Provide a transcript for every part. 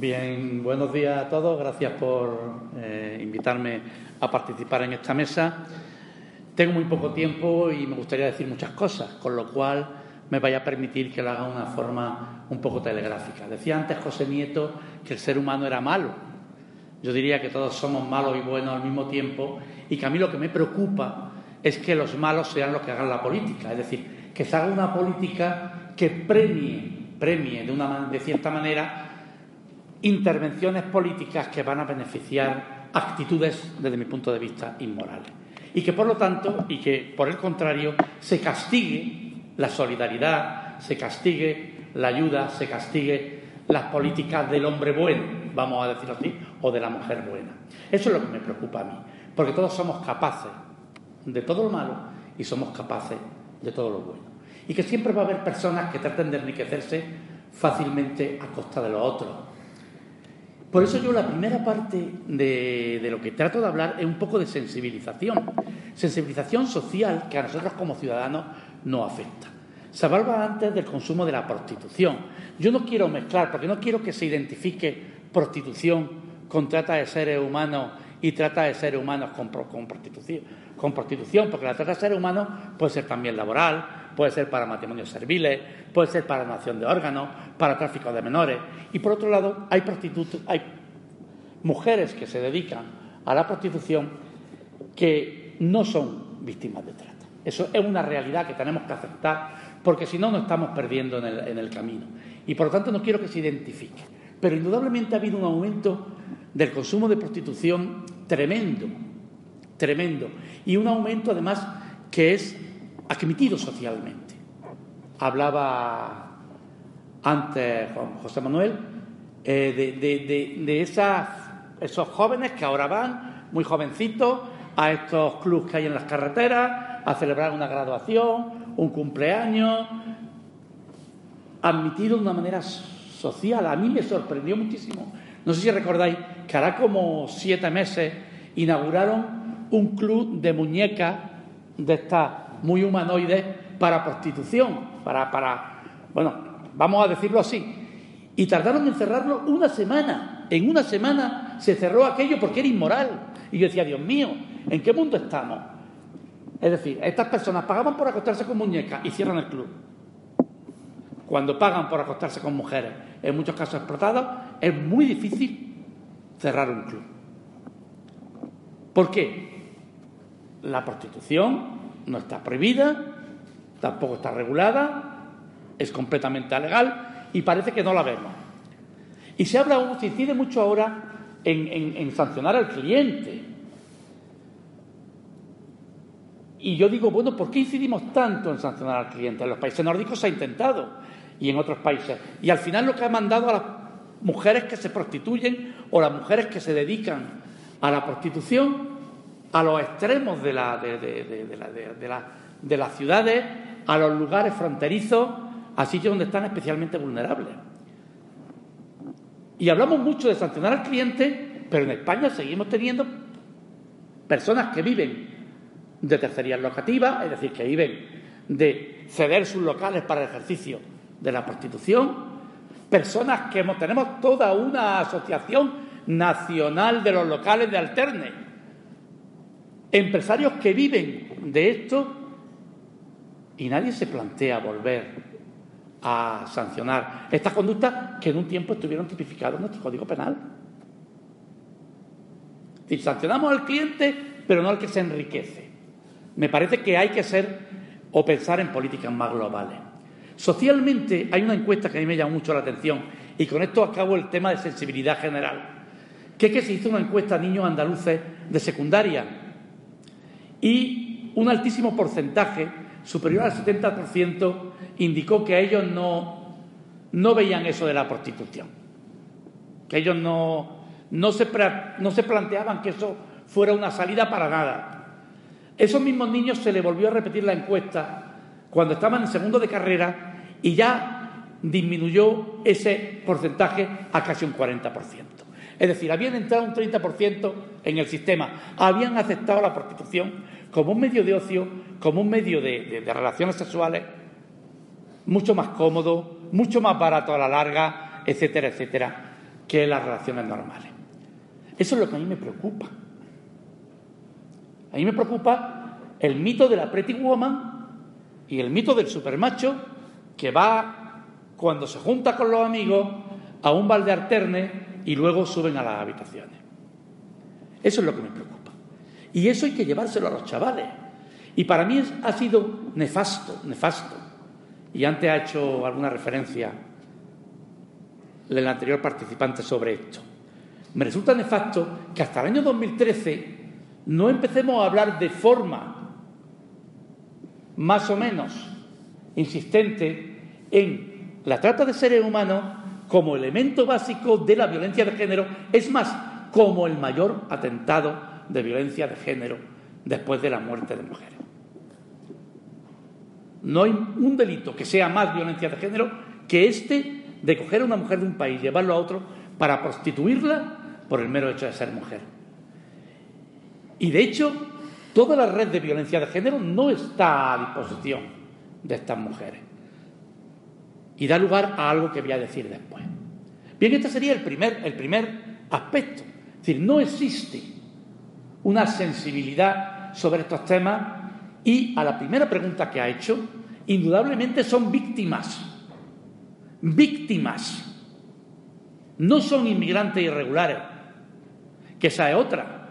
Bien, buenos días a todos. Gracias por eh, invitarme a participar en esta mesa. Tengo muy poco tiempo y me gustaría decir muchas cosas, con lo cual me vaya a permitir que lo haga de una forma un poco telegráfica. Decía antes José Nieto que el ser humano era malo. Yo diría que todos somos malos y buenos al mismo tiempo y que a mí lo que me preocupa es que los malos sean los que hagan la política. Es decir, que se haga una política que premie, premie de, una, de cierta manera intervenciones políticas que van a beneficiar actitudes, desde mi punto de vista, inmorales. Y que, por lo tanto, y que, por el contrario, se castigue la solidaridad, se castigue la ayuda, se castigue las políticas del hombre bueno, vamos a decirlo así, o de la mujer buena. Eso es lo que me preocupa a mí, porque todos somos capaces de todo lo malo y somos capaces de todo lo bueno. Y que siempre va a haber personas que traten de enriquecerse fácilmente a costa de los otros. Por eso yo la primera parte de, de, lo que trato de hablar es un poco de sensibilización, sensibilización social que a nosotros como ciudadanos nos afecta. Se hablaba antes del consumo de la prostitución. Yo no quiero mezclar, porque no quiero que se identifique prostitución con trata de seres humanos y trata de seres humanos con, con prostitución con prostitución, porque la trata de seres humanos puede ser también laboral, puede ser para matrimonios serviles, puede ser para donación de órganos, para tráfico de menores. Y por otro lado, hay prostitutas, hay mujeres que se dedican a la prostitución que no son víctimas de trata. Eso es una realidad que tenemos que aceptar, porque si no nos estamos perdiendo en el, en el camino. Y por lo tanto no quiero que se identifique. Pero indudablemente ha habido un aumento del consumo de prostitución tremendo tremendo. Y un aumento, además, que es admitido socialmente. Hablaba antes José Manuel eh, de, de, de, esos jóvenes que ahora van, muy jovencitos, a estos clubs que hay en las carreteras, a celebrar una graduación, un cumpleaños, admitido de una manera social. A mí me sorprendió muchísimo. No sé si recordáis que hará como siete meses inauguraron un club de muñecas de estas muy humanoides para prostitución, para, para, bueno, vamos a decirlo así. Y tardaron en cerrarlo una semana. En una semana se cerró aquello porque era inmoral. Y yo decía, Dios mío, ¿en qué mundo estamos? Es decir, estas personas pagaban por acostarse con muñecas y cierran el club. Cuando pagan por acostarse con mujeres, en muchos casos explotadas, es muy difícil cerrar un club. ¿Por qué? La prostitución no está prohibida, tampoco está regulada, es completamente legal y parece que no la vemos. Y se habla, se incide mucho ahora en, en sancionar al cliente. Y yo digo, bueno, ¿por qué incidimos tanto en sancionar al cliente? En los países nórdicos se ha intentado y en otros países. Y al final lo que ha mandado a las mujeres que se prostituyen o las mujeres que se dedican a la prostitución a los extremos de, la, de, de, las ciudades, a los lugares fronterizos, a sitios donde están especialmente vulnerables. Y hablamos mucho de sancionar al cliente, pero en España seguimos teniendo personas que viven de tercerías locativas, es decir, que viven de ceder sus locales para el ejercicio de la prostitución, personas que tenemos toda una asociación nacional de los locales de alterne, empresarios que viven de esto y nadie se plantea volver a sancionar estas conductas que en un tiempo estuvieron tipificadas en nuestro Código Penal. Sancionamos al cliente, pero no al que se enriquece. Me parece que hay que ser o pensar en políticas más globales. Socialmente hay una encuesta que a mí me llama mucho la atención y con esto acabo el tema de sensibilidad general, que es que se hizo una encuesta a niños andaluces de secundaria y un altísimo porcentaje, superior al 70%, indicó que ellos no, no veían eso de la prostitución, que ellos no, no, se, no se planteaban que eso fuera una salida para nada. Esos mismos niños se les volvió a repetir la encuesta cuando estaban en segundo de carrera y ya disminuyó ese porcentaje a casi un 40%. Es decir, habían entrado un 30% en el sistema, habían aceptado la prostitución como un medio de ocio, como un medio de, relaciones sexuales mucho más cómodo, mucho más barato a la larga, etcétera, etcétera. que las relaciones normales. Eso es lo que a mí me preocupa. A mí me preocupa el mito de la pretty woman y el mito del supermacho que va cuando se junta con los amigos a un balde alterne y luego suben a las habitaciones. Eso es lo que me preocupa. Y eso hay que llevárselo a los chavales. Y para mí ha sido nefasto, nefasto. Y antes ha hecho alguna referencia el anterior participante sobre esto. Me resulta nefasto que hasta el año 2013 no empecemos a hablar de forma más o menos insistente en la trata de seres humanos como elemento básico de la violencia de género, es más, como el mayor atentado de violencia de género después de la muerte de mujeres. No hay un delito que sea más violencia de género que este de coger a una mujer de un país, llevarlo a otro para prostituirla por el mero hecho de ser mujer. Y de hecho, toda la red de violencia de género no está a disposición de estas mujeres. Y da lugar a algo que voy a decir después. Bien, este sería el primer, el primer aspecto. Es decir, no existe una sensibilidad sobre estos temas y a la primera pregunta que ha hecho, indudablemente son víctimas víctimas. No son inmigrantes irregulares, que esa es otra.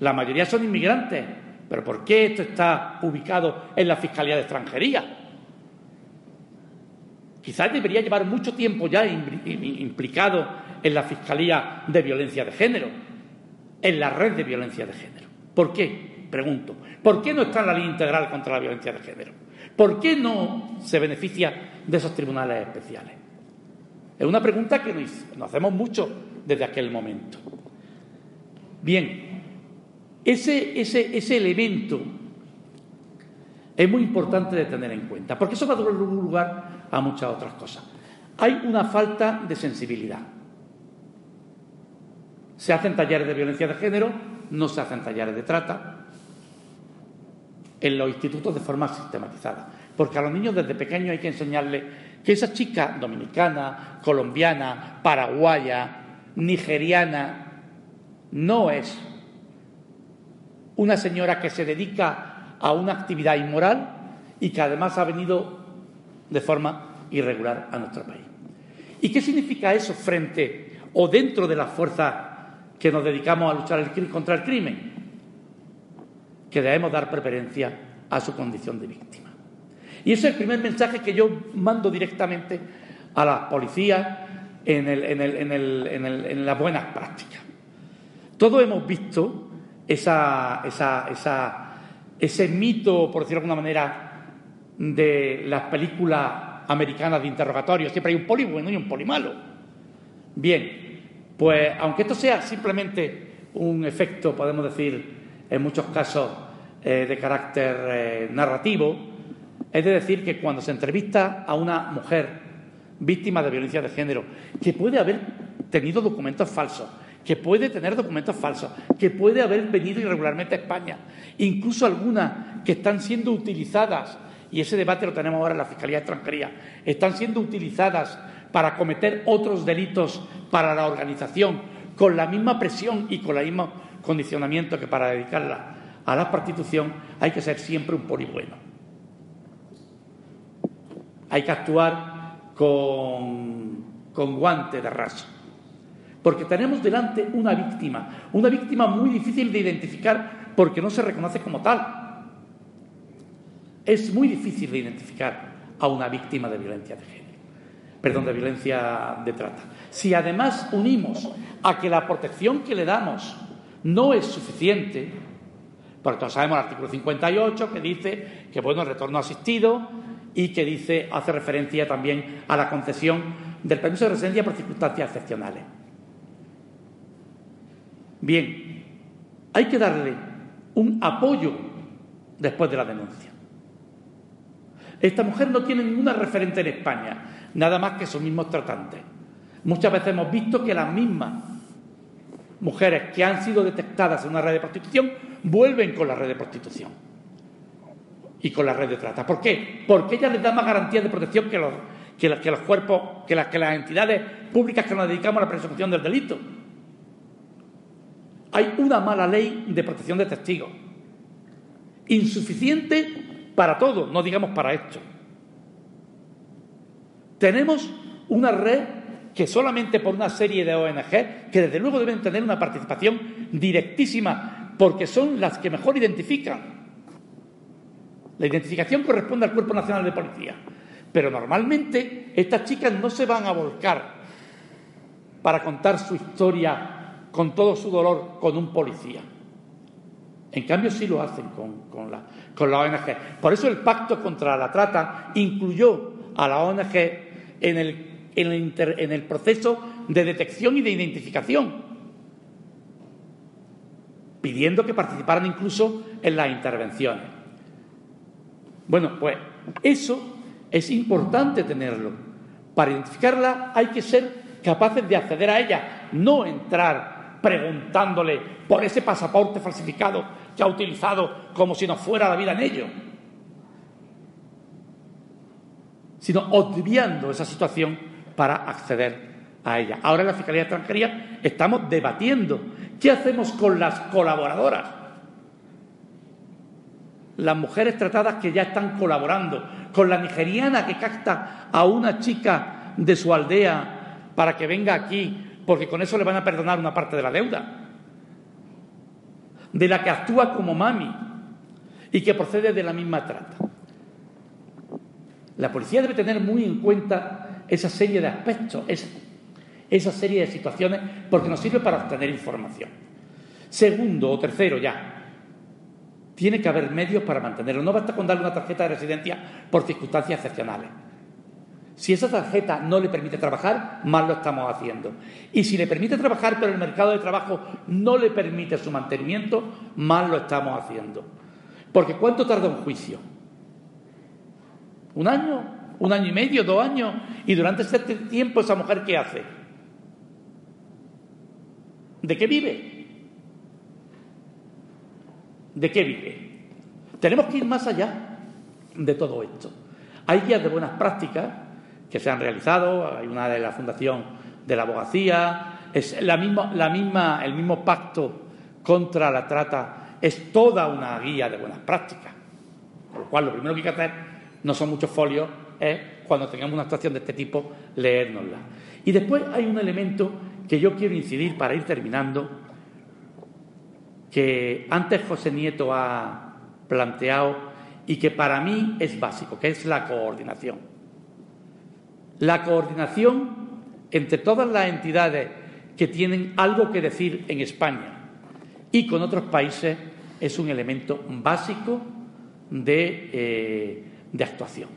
La mayoría son inmigrantes. Pero ¿por qué esto está ubicado en la Fiscalía de Extranjería? Quizás debería llevar mucho tiempo ya implicado en la Fiscalía de Violencia de Género, en la red de violencia de género. ¿Por qué? Pregunto. ¿Por qué no está en la línea integral contra la violencia de género? ¿Por qué no se beneficia de esos tribunales especiales? Es una pregunta que nos, hacemos mucho desde aquel momento. Bien, ese, ese, elemento es muy importante de tener en cuenta, porque eso va a dar lugar a muchas otras cosas. Hay una falta de sensibilidad. Se hacen talleres de violencia de género, no se hacen talleres de trata en los institutos de forma sistematizada, porque a los niños desde pequeños hay que enseñarles que esa chica dominicana, colombiana, paraguaya, nigeriana, no es una señora que se dedica a una actividad inmoral y que además ha venido de forma irregular a nuestro país. ¿Y qué significa eso frente o dentro de las fuerzas que nos dedicamos a luchar contra el crimen? Que debemos dar preferencia a su condición de víctima. Y ese es el primer mensaje que yo mando directamente a las policías en, en, las buenas prácticas. Todos hemos visto esa, ese mito, por decirlo de alguna manera, de las películas americanas de interrogatorio. Siempre hay un poli bueno y un poli malo. Bien, pues aunque esto sea simplemente un efecto, podemos decir, en muchos casos eh, de carácter eh, narrativo, es decir que cuando se entrevista a una mujer víctima de violencia de género, que puede haber tenido documentos falsos, que puede tener documentos falsos, que puede haber venido irregularmente a España, incluso algunas que están siendo utilizadas, y ese debate lo tenemos ahora en la Fiscalía Extranjería, están siendo utilizadas para cometer otros delitos para la organización, con la misma presión y con el mismo condicionamiento que para dedicarla a la prostitución, hay que ser siempre un poli bueno hay que actuar con, con guante de raso. Porque tenemos delante una víctima, una víctima muy difícil de identificar porque no se reconoce como tal. Es muy difícil de identificar a una víctima de violencia de género, perdón, de violencia de trata. Si además unimos a que la protección que le damos no es suficiente, porque todos sabemos el artículo 58 que dice que bueno, el retorno asistido y que dice, hace referencia también a la concesión del permiso de residencia por circunstancias excepcionales. Bien, hay que darle un apoyo después de la denuncia. Esta mujer no tiene ninguna referente en España, nada más que sus mismos tratantes. Muchas veces hemos visto que las mismas mujeres que han sido detectadas en una red de prostitución vuelven con la red de prostitución y con la red de trata. ¿Por qué? Porque ella les da más garantías de protección que los, que, los cuerpos, que las, que las entidades públicas que nos dedicamos a la persecución del delito. Hay una mala ley de protección de testigos, insuficiente para todo, no digamos para esto. Tenemos una red que solamente por una serie de ONG, que desde luego deben tener una participación directísima, porque son las que mejor identifican. La identificación corresponde al Cuerpo Nacional de Policía. Pero normalmente estas chicas no se van a volcar para contar su historia con todo su dolor con un policía. En cambio, sí lo hacen con, la, con la ONG. Por eso el pacto contra la trata incluyó a la ONG en el en el, proceso de detección y de identificación, pidiendo que participaran incluso en las intervenciones. Bueno, pues eso es importante tenerlo. Para identificarla hay que ser capaces de acceder a ella, no entrar preguntándole por ese pasaporte falsificado que ha utilizado como si no fuera la vida en ello, sino obviando esa situación para acceder a ella. Ahora en la Fiscalía de Extranjería estamos debatiendo qué hacemos con las colaboradoras. Las mujeres tratadas que ya están colaborando, con la nigeriana que capta a una chica de su aldea para que venga aquí, porque con eso le van a perdonar una parte de la deuda, de la que actúa como mami y que procede de la misma trata. La policía debe tener muy en cuenta esa serie de aspectos, esa, serie de situaciones, porque nos sirve para obtener información. Segundo o tercero ya, tiene que haber medios para mantenerlo. No basta con darle una tarjeta de residencia por circunstancias excepcionales. Si esa tarjeta no le permite trabajar, mal lo estamos haciendo. Y si le permite trabajar, pero el mercado de trabajo no le permite su mantenimiento, mal lo estamos haciendo. Porque ¿cuánto tarda un juicio? ¿Un año? un año y medio, dos años, y durante ese tiempo esa mujer ¿qué hace? ¿De qué vive? ¿De qué vive? Tenemos que ir más allá de todo esto. Hay guías de buenas prácticas que se han realizado, hay una de la Fundación de la Abogacía, es la misma, la misma, el mismo pacto contra la trata, es toda una guía de buenas prácticas. Por lo cual, lo primero que hay que hacer no son muchos folios, es cuando tengamos una actuación de este tipo, leérnosla. Y después hay un elemento que yo quiero incidir para ir terminando, que antes José Nieto ha planteado y que para mí es básico, que es la coordinación. La coordinación entre todas las entidades que tienen algo que decir en España y con otros países es un elemento básico de, eh, de actuación.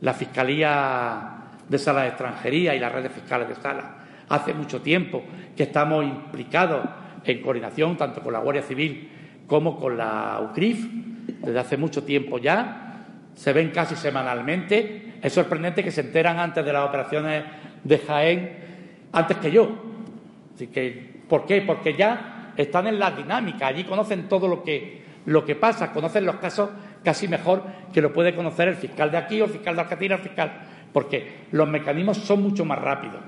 La Fiscalía de Sala de Extranjería y las redes fiscales de sala hace mucho tiempo que estamos implicados en coordinación tanto con la Guardia Civil como con la UCRIF, desde hace mucho tiempo ya, se ven casi semanalmente. Es sorprendente que se enteran antes de las operaciones de Jaén, antes que yo. Que, ¿Por qué? Porque ya están en la dinámica, allí conocen todo lo que, lo que pasa, conocen los casos casi mejor que lo puede conocer el fiscal de aquí o el fiscal de Argentina el fiscal, porque los mecanismos son mucho más rápidos.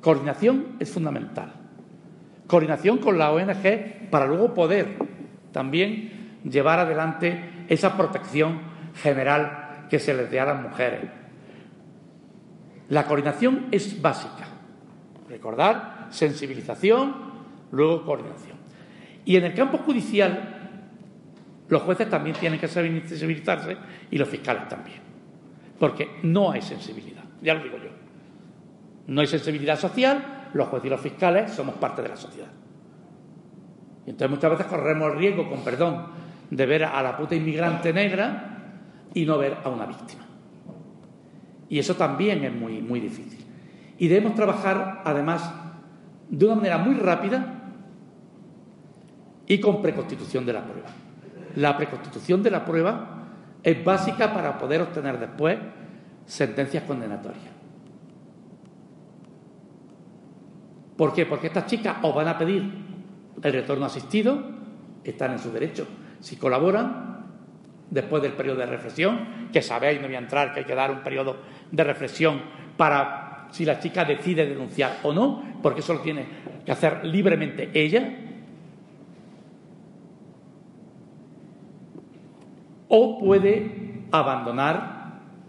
Coordinación es fundamental. Coordinación con la ONG para luego poder también llevar adelante esa protección general que se les dé a las mujeres. La coordinación es básica. Recordar, sensibilización, luego coordinación. Y en el campo judicial los jueces también tienen que sensibilizarse y los fiscales también. Porque no hay sensibilidad, ya lo digo yo. No hay sensibilidad social, los jueces y los fiscales somos parte de la sociedad. Y entonces muchas veces corremos el riesgo, con perdón, de ver a la puta inmigrante negra y no ver a una víctima. Y eso también es muy, muy difícil. Y debemos trabajar, además, de una manera muy rápida y con preconstitución de la prueba la preconstitución de la prueba es básica para poder obtener después sentencias condenatorias. ¿Por qué? Porque estas chicas os van a pedir el retorno asistido, están en su derecho. Si colaboran, después del periodo de reflexión, que sabéis, no voy a entrar, que hay que dar un periodo de reflexión para si la chica decide denunciar o no, porque eso lo tiene que hacer libremente ella. O puede abandonar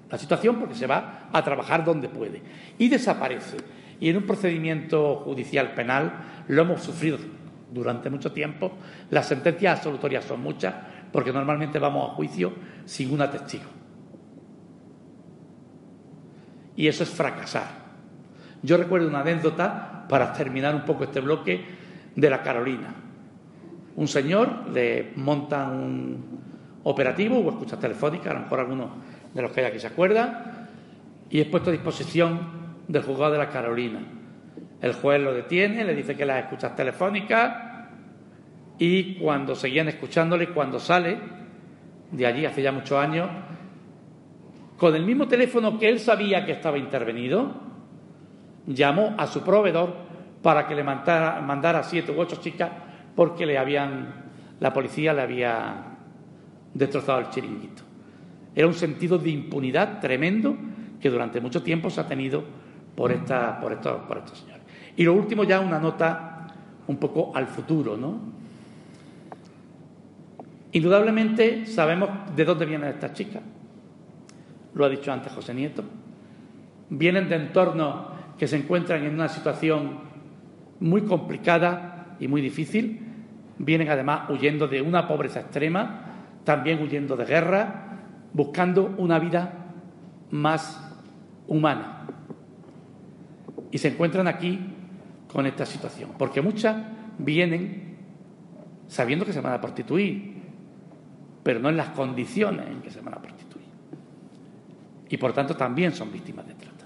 la situación porque se va a trabajar donde puede y desaparece. Y en un procedimiento judicial penal lo hemos sufrido durante mucho tiempo. Las sentencias absolutorias son muchas porque normalmente vamos a juicio sin una testigo. Y eso es fracasar. Yo recuerdo una anécdota para terminar un poco este bloque de la Carolina. Un señor le monta un operativo o escucha telefónica, a lo mejor algunos de los que hay aquí se acuerdan, y es puesto a disposición del juzgado de la Carolina. El juez lo detiene, le dice que las escuchas telefónicas y cuando seguían escuchándole, cuando sale de allí hace ya muchos años, con el mismo teléfono que él sabía que estaba intervenido, llamó a su proveedor para que le mandara, mandara siete u ocho chicas porque le habían, la policía le había destrozado el chiringuito. Era un sentido de impunidad tremendo que durante mucho tiempo se ha tenido por, esta, por, estos, por estos señores. Y lo último ya una nota un poco al futuro, ¿no? Indudablemente sabemos de dónde vienen estas chicas. Lo ha dicho antes José Nieto. Vienen de entornos que se encuentran en una situación muy complicada y muy difícil. Vienen además huyendo de una pobreza extrema, también huyendo de guerra, buscando una vida más humana. Y se encuentran aquí con esta situación, porque muchas vienen sabiendo que se van a prostituir, pero no en las condiciones en que se van a prostituir. Y por tanto también son víctimas de trata.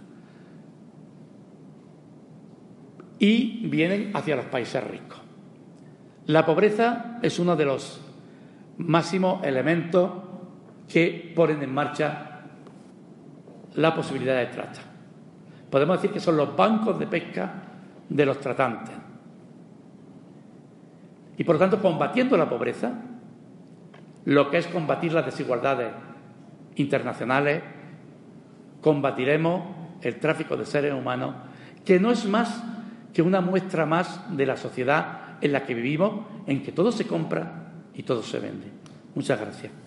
Y vienen hacia los países ricos. La pobreza es uno de los máximos elementos que ponen en marcha la posibilidad de trata. Podemos decir que son los bancos de pesca de los tratantes. Y por lo tanto, combatiendo la pobreza, lo que es combatir las desigualdades internacionales, combatiremos el tráfico de seres humanos, que no es más que una muestra más de la sociedad en la que vivimos, en que todo se compra y todo se vende. Muchas gracias.